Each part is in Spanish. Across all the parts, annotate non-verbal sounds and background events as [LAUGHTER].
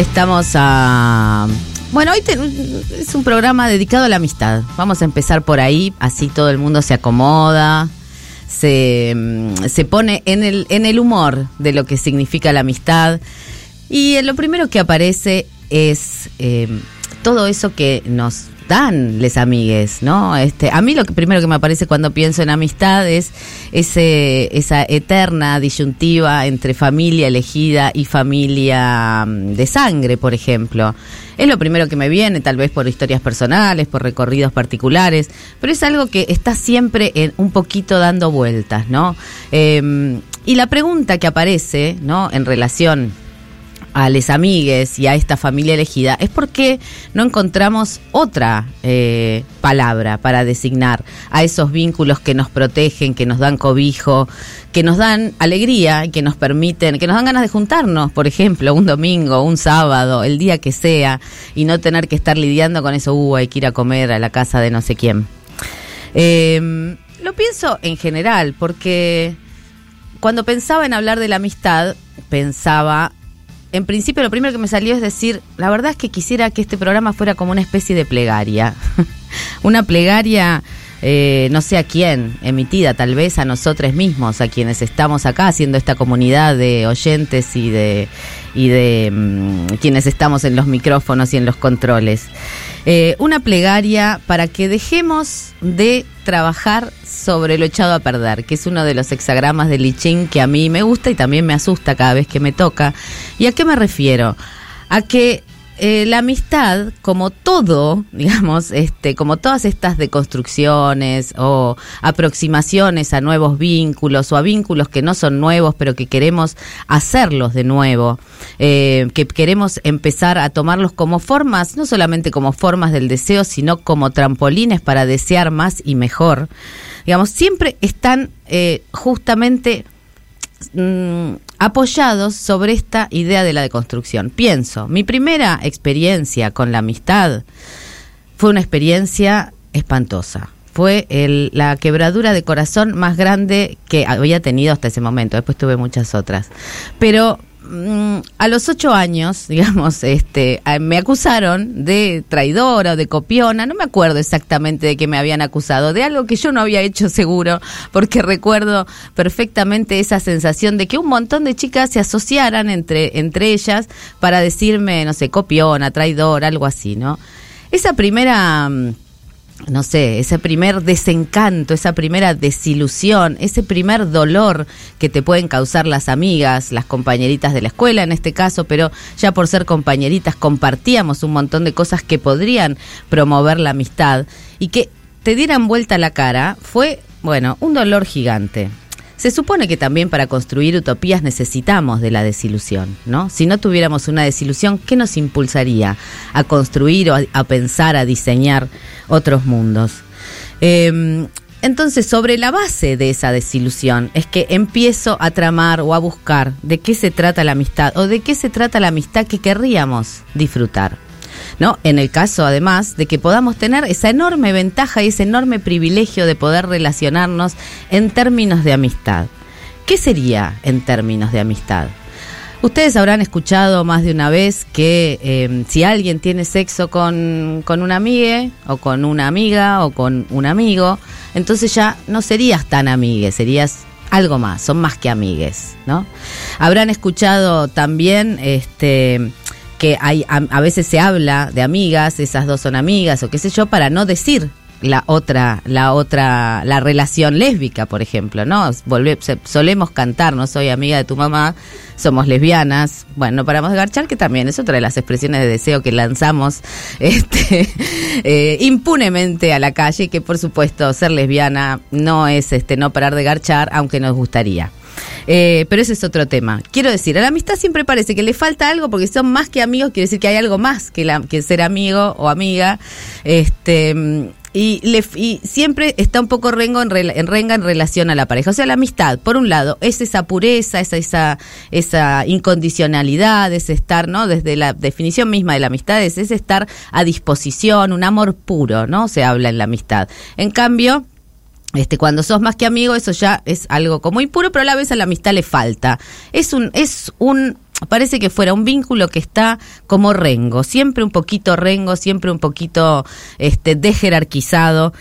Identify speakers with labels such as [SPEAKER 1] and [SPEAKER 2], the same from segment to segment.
[SPEAKER 1] Estamos a... Bueno, hoy es un programa dedicado a la amistad. Vamos a empezar por ahí, así todo el mundo se acomoda, se, mm, se pone en el, en el humor de lo que significa la amistad. Y lo primero que aparece es eh, todo eso que nos dan les amigues, ¿no? Este, a mí lo que primero que me aparece cuando pienso en amistad es ese, esa eterna disyuntiva entre familia elegida y familia mm, de sangre, por ejemplo. Es lo primero que me viene, tal vez por historias personales, por recorridos particulares, pero es algo que está siempre en, un poquito dando vueltas, ¿no? Em, y la pregunta que aparece, ¿no? En relación a les amigues y a esta familia elegida es porque no encontramos otra eh, palabra para designar a esos vínculos que nos protegen, que nos dan cobijo, que nos dan alegría, que nos permiten, que nos dan ganas de juntarnos, por ejemplo, un domingo, un sábado, el día que sea, y no tener que estar lidiando con eso, uh, hay que ir a comer a la casa de no sé quién. Em, lo pienso en general, porque cuando pensaba en hablar de la amistad, pensaba en principio lo primero que me salió es decir, la verdad es que quisiera que este programa fuera como una especie de plegaria. [LAUGHS] una plegaria, eh, no sé a quién, emitida tal vez a nosotros mismos, a quienes estamos acá haciendo esta comunidad de oyentes y de, y de mm, quienes estamos en los micrófonos y en los controles. Eh, una plegaria para que dejemos de trabajar sobre lo echado a perder, que es uno de los hexagramas de Lichín que a mí me gusta y también me asusta cada vez que me toca. ¿Y a qué me refiero? A que eh, la amistad, como todo, [LAUGHS] digamos, este, como todas estas deconstrucciones o aproximaciones a nuevos vínculos o a vínculos que no son nuevos, pero que queremos hacerlos de nuevo, eh, que queremos empezar a tomarlos como formas, no solamente como formas del deseo, sino como trampolines para desear más y mejor, digamos, siempre están eh, justamente Mm, apoyados sobre esta idea de la deconstrucción. Pienso, mi primera experiencia con la amistad fue una experiencia espantosa. Fue la quebradura de corazón más grande que había tenido hasta ese momento. Después tuve muchas otras. Pero a los ocho años, [LAUGHS] digamos, este, me acusaron de traidora o de copiona, no me acuerdo exactamente de qué me habían acusado, de algo que yo no había hecho seguro, porque recuerdo perfectamente esa sensación de que un montón de chicas se asociaran entre, entre ellas para decirme, no sé, copiona, traidora, algo así, ¿no? Esa primera mm, no sé, ese primer desencanto, esa primera desilusión, ese primer dolor que te pueden causar las amigas, las compañeritas de la escuela en este caso, pero ya por ser compañeritas compartíamos un montón de cosas que podrían promover la amistad y que te dieran vuelta la cara, fue, bueno, un dolor gigante. Se supone que también para construir utopías necesitamos de la desilusión, ¿no? Si no tuviéramos una desilusión, ¿qué nos impulsaría a construir o a, pensar, a diseñar otros mundos? Em, entonces, sobre la base de esa desilusión es que empiezo a tramar o a buscar de qué se trata la amistad o de qué se trata la amistad que querríamos disfrutar. ¿No? En el caso, además, de que podamos tener esa enorme ventaja y ese enorme privilegio de poder relacionarnos en términos de amistad. ¿Qué sería en términos de amistad? Ustedes habrán escuchado más de una vez que em, si alguien tiene sexo con, con una amiga o con una amiga o con un amigo, entonces ya no serías tan amigue, serías algo más, son más que amigues, ¿no? Habrán escuchado también este que hay a, veces se habla de amigas, esas dos son amigas o qué sé yo, para no decir la otra, la otra, la relación lésbica, por ejemplo, ¿no? solemos cantar, no soy amiga de tu mamá, somos lesbianas, bueno, no paramos de garchar, que también es otra de las expresiones de deseo que lanzamos [LAUGHS] este, eh, impunemente a la calle, que por supuesto ser lesbiana no es este no parar de garchar, aunque nos gustaría. Eh, pero ese es otro tema. Quiero decir, a la amistad siempre parece que le falta algo porque son más que amigos, quiere decir que hay algo más que, la, que ser amigo o amiga. Este. Y, le, y, siempre está un poco rengo en, en, renga en relación a la pareja. O sea, la amistad, por un lado, es esa pureza, esa, esa, esa incondicionalidad, es estar, ¿no? Desde la definición misma de la amistad, es, es estar a disposición, un amor puro, ¿no? Se habla en la amistad. En cambio, este, cuando sos más que amigo, eso ya es algo como impuro, pero a la vez a la amistad le falta. Es un, es un, parece que fuera un vínculo que está como rengo, siempre un poquito rengo, siempre un poquito este, dejerarquizado.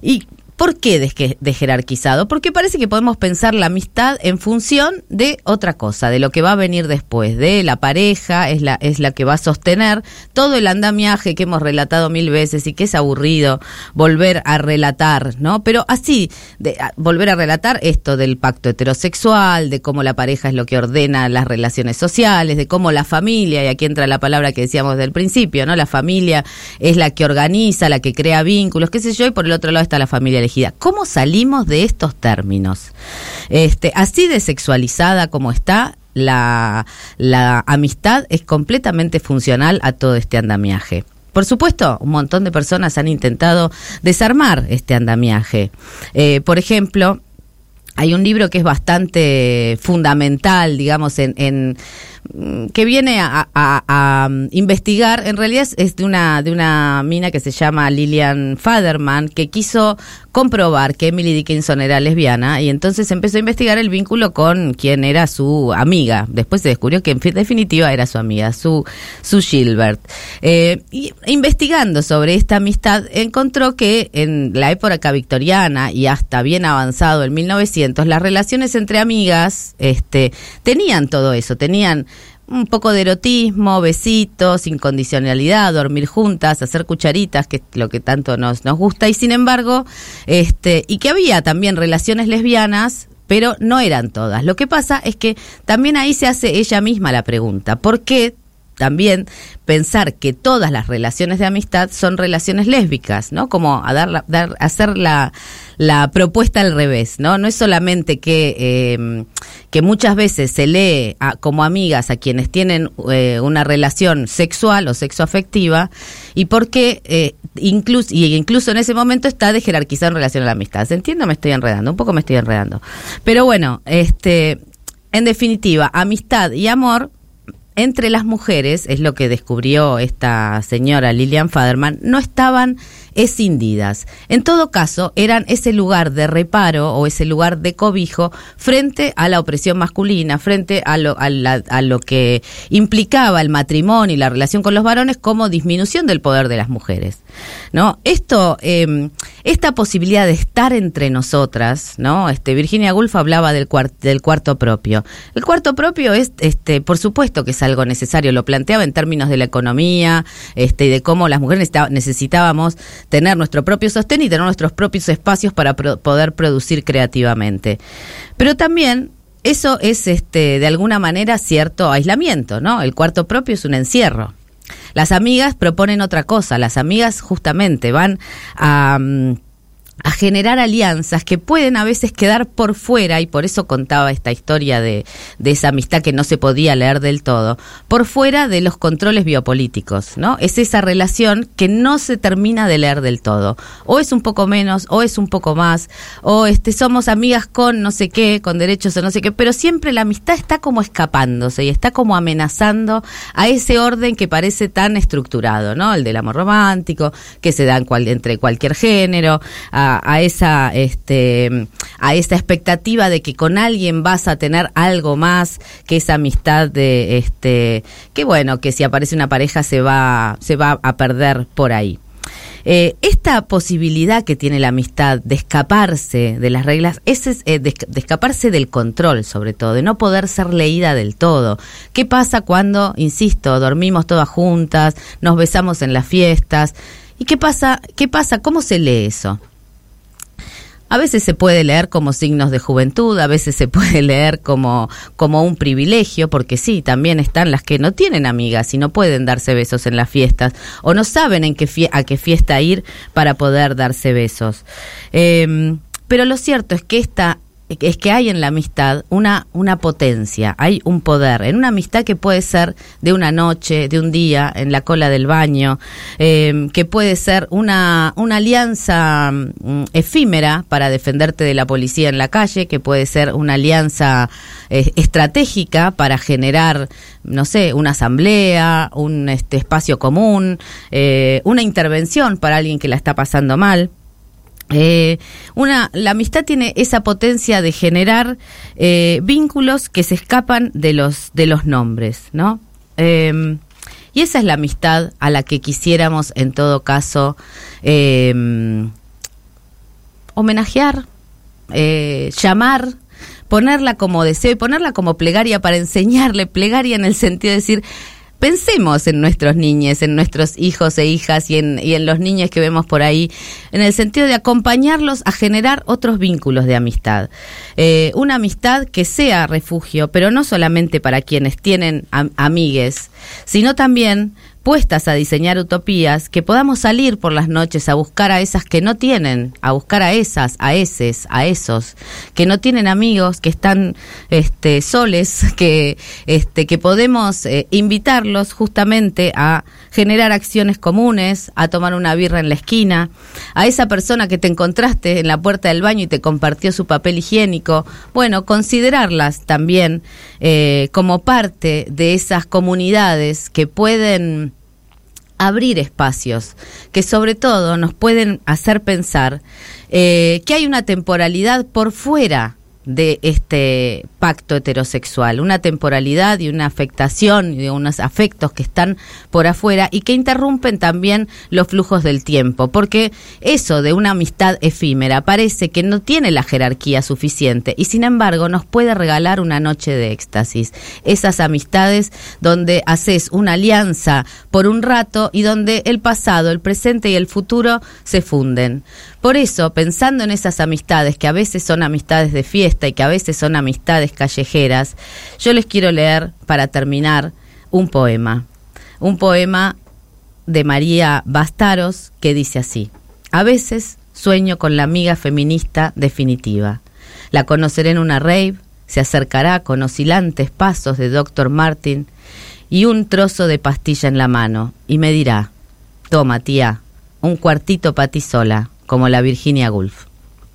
[SPEAKER 1] Y ¿Por qué de, jerarquizado? Porque parece que podemos pensar la amistad en función de otra cosa, de lo que va a venir después, de la pareja, es la, es la que va a sostener todo el andamiaje que hemos relatado mil veces y que es aburrido volver a relatar, ¿no? Pero así, de, volver a relatar esto del pacto heterosexual, de cómo la pareja es lo que ordena las relaciones sociales, de cómo la familia, y aquí entra la palabra que decíamos del principio, ¿no? La familia es la que organiza, la que crea vínculos, qué sé yo, y por el otro lado está la familia ¿Cómo salimos de estos términos? Este, así de sexualizada como está, la, la amistad es completamente funcional a todo este andamiaje. Por supuesto, un montón de personas han intentado desarmar este andamiaje. Eh, por ejemplo, hay un libro que es bastante fundamental, digamos, en que viene a, investigar, en realidad es de una, de una mina que se llama Lillian Faderman, que quiso comprobar que Emily Dickinson era lesbiana y entonces empezó a investigar el vínculo con quien era su amiga. Después se descubrió que en definitiva era su amiga, su, su Gilbert. Eh, y investigando sobre esta amistad, encontró que en la época victoriana y hasta bien avanzado en 1900, las relaciones entre amigas este, tenían todo eso, tenían un poco de erotismo, besitos, incondicionalidad, dormir juntas, hacer cucharitas, que es lo que tanto nos, nos gusta, y sin embargo, este, y que había también relaciones lesbianas, pero no eran todas. Lo que pasa es que también ahí se hace ella misma la pregunta, ¿por qué también pensar que todas las relaciones de amistad son relaciones lésbicas, ¿no? Como a dar, dar hacer la, la propuesta al revés, ¿no? No es solamente que, eh, que muchas veces se lee como amigas a quienes tienen eh, una relación sexual o sexoafectiva y porque eh, incluso, y incluso en ese momento está de jerarquizar en relación a la amistad. ¿Se entiende? Me estoy enredando, un poco me estoy enredando. Pero bueno, este, en definitiva, amistad y amor entre las mujeres, es lo que descubrió esta señora Lilian Faderman, no estaban escindidas. En todo caso, eran ese lugar de reparo o ese lugar de cobijo frente a la opresión masculina, frente a lo, a, lo que implicaba el matrimonio y la relación con los varones como disminución del poder de las mujeres. ¿No? Esto, eh, esta posibilidad de estar entre nosotras, ¿no? Este, Virginia Woolf hablaba del, del cuarto propio. El cuarto propio es, este, por supuesto que es algo necesario, lo planteaba en términos de la economía, este, y de cómo las mujeres necesitábamos tener nuestro propio sostén y tener nuestros propios espacios para poder producir creativamente. Pero también eso es, este, de alguna manera, cierto aislamiento, ¿no? El cuarto propio es un encierro. Las amigas proponen otra cosa, las amigas justamente van a... Mm, a generar alianzas que pueden a veces quedar por fuera, y por eso contaba esta historia de, de, esa amistad que no se podía leer del todo, por fuera de los controles biopolíticos, ¿no? Es esa relación que no se termina de leer del todo. O es un poco menos, o es un poco más, o este, somos amigas con no sé qué, con derechos o no sé qué, pero siempre la amistad está como escapándose y está como amenazando a ese orden que parece tan estructurado, ¿no? El del amor romántico, que se da entre cualquier género, a, esa este a esa expectativa de que con alguien vas a tener algo más que esa amistad de este que bueno que si aparece una pareja se va se va a perder por ahí eh, esta posibilidad que tiene la amistad de escaparse de las reglas, es, eh, de, escaparse del control, sobre todo, de no poder ser leída del todo. ¿Qué pasa cuando, insisto, dormimos todas juntas, nos besamos en las fiestas? ¿Y qué pasa? ¿Qué pasa? ¿Cómo se lee eso? A veces se puede leer como signos de juventud, a veces se [LAUGHS] puede leer como, como un privilegio, porque sí, también están las que no tienen amigas y no pueden darse besos en las fiestas, o no saben en qué a qué fiesta ir para poder darse besos. Em, pero lo cierto es que esta es que hay en la amistad una, una potencia, hay un poder, en una amistad que puede ser de una noche, de un día, en la cola del baño, em, que puede ser una, una alianza mm, efímera para defenderte de la policía en la calle, que puede ser una alianza eh, estratégica para generar, no sé, una asamblea, un este, espacio común, eh, una intervención para alguien que la está pasando mal. Eh, una, la amistad tiene esa potencia de generar eh, vínculos que se escapan de los, de los nombres, ¿no? Em, y esa es la amistad a la que quisiéramos, en todo caso, em, homenajear, eh, llamar, ponerla como deseo y ponerla como plegaria para enseñarle, plegaria en el sentido de decir, pensemos en nuestros niños, en nuestros hijos e hijas y en, los niños que vemos por ahí, en el sentido de acompañarlos a generar otros vínculos de amistad. Eh, una amistad que sea refugio, pero no solamente para quienes tienen amigues, sino también puestas a diseñar utopías, que podamos salir por las noches a buscar a esas que no tienen, a buscar a esas, a eses, a esos, que no tienen amigos, que están este, soles, [LAUGHS] que, este, que podemos eh, invitarlos justamente a generar acciones comunes, a tomar una birra en la esquina, a esa persona que te encontraste en la puerta del baño y te compartió su papel higiénico, bueno, considerarlas también eh, como parte de esas comunidades que pueden abrir espacios que sobre todo nos pueden hacer pensar eh, que hay una temporalidad por fuera de este pacto heterosexual, una temporalidad y una afectación y unos afectos que están por afuera y que interrumpen también los flujos del tiempo, porque eso de una amistad efímera parece que no tiene la jerarquía suficiente y sin embargo nos puede regalar una noche de éxtasis. Esas amistades donde haces una alianza por un rato y donde el pasado, el presente y el futuro se funden. Por eso, pensando en esas amistades que a veces son amistades de fiesta y que a veces son amistades callejeras, yo les quiero leer, para terminar, un poema. Un poema de María Bastaros que dice así. A veces sueño con la amiga feminista definitiva. La conoceré en una rave, se acercará con oscilantes pasos de Dr. Martin y un trozo de pastilla en la mano y me dirá, toma tía, un cuartito para ti sola, como la Virginia Woolf.